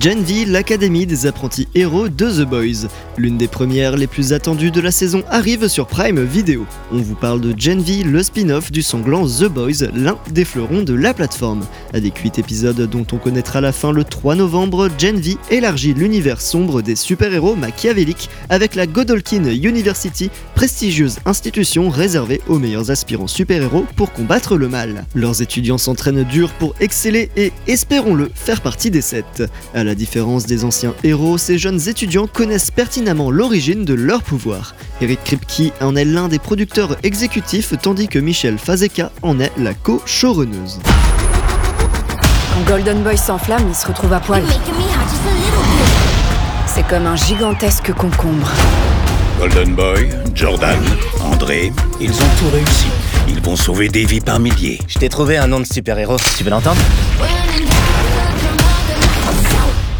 Gen l'académie des apprentis héros de The Boys. L'une des premières les plus attendues de la saison arrive sur Prime Video. On vous parle de Gen le spin-off du sanglant The Boys, l'un des fleurons de la plateforme. Avec 8 épisodes dont on connaîtra la fin le 3 novembre, Gen élargit l'univers sombre des super-héros machiavéliques avec la Godolkin University, prestigieuse institution réservée aux meilleurs aspirants super-héros pour combattre le mal. Leurs étudiants s'entraînent dur pour exceller et, espérons-le, faire partie des sept. À la différence des anciens héros, ces jeunes étudiants connaissent pertinemment l'origine de leur pouvoir. Eric Kripke en est l'un des producteurs exécutifs, tandis que Michelle Fazeka en est la co-showrunneuse. Quand Golden Boy s'enflamme, il se retrouve à poil. C'est comme un gigantesque concombre. Golden Boy, Jordan, André, ils ont tout réussi. Ils vont sauver des vies par milliers. Je t'ai trouvé un nom de super-héros, tu veux l'entendre?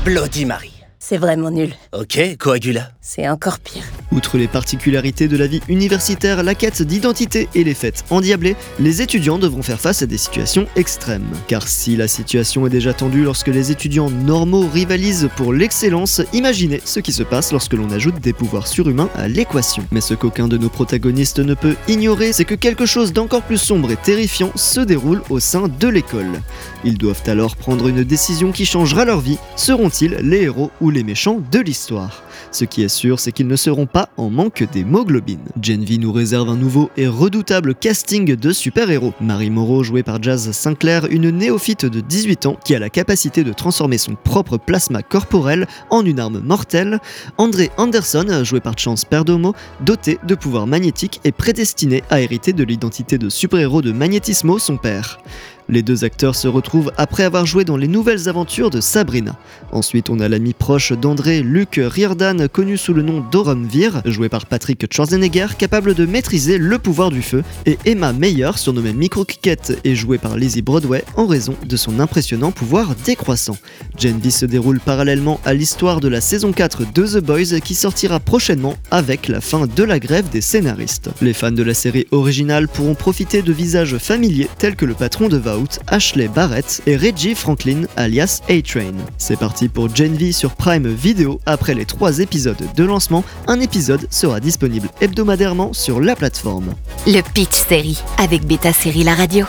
Bloody Mary. C'est vraiment nul. Ok, Coagula. C'est encore pire. Outre les particularités de la vie universitaire, la quête d'identité et les fêtes endiablées, les étudiants devront faire face à des situations extrêmes. Car si la situation est déjà tendue lorsque les étudiants normaux rivalisent pour l'excellence, imaginez ce qui se passe lorsque l'on ajoute des pouvoirs surhumains à l'équation. Mais ce qu'aucun de nos protagonistes ne peut ignorer, c'est que quelque chose d'encore plus sombre et terrifiant se déroule au sein de l'école. Ils doivent alors prendre une décision qui changera leur vie. Seront-ils les héros ou les méchants de l'histoire? Ce qui est sûr, c'est qu'ils ne seront pas en manque d'hémoglobine. Gen V nous réserve un nouveau et redoutable casting de super-héros. Marie Moreau, jouée par Jazz Sinclair, une néophyte de 18 ans qui a la capacité de transformer son propre plasma corporel en une arme mortelle. André Anderson, joué par Chance Perdomo, doté de pouvoirs magnétiques et prédestiné à hériter de l'identité de super-héros de Magnetismo, son père. Les deux acteurs se retrouvent après avoir joué dans les nouvelles aventures de Sabrina. Ensuite, on a l'ami proche d'André, Luc Riordan, connu sous le nom d'Orumvir, joué par Patrick Schwarzenegger, capable de maîtriser le pouvoir du feu, et Emma Meyer, surnommée Micro Cricket et jouée par Lizzie Broadway en raison de son impressionnant pouvoir décroissant. Gen V se déroule parallèlement à l'histoire de la saison 4 de The Boys qui sortira prochainement avec la fin de la grève des scénaristes. Les fans de la série originale pourront profiter de visages familiers tels que le patron de Ashley Barrett et Reggie Franklin alias A-Train. C'est parti pour Gen sur Prime Video. Après les trois épisodes de lancement, un épisode sera disponible hebdomadairement sur la plateforme. Le Pitch Série avec Beta Série La Radio.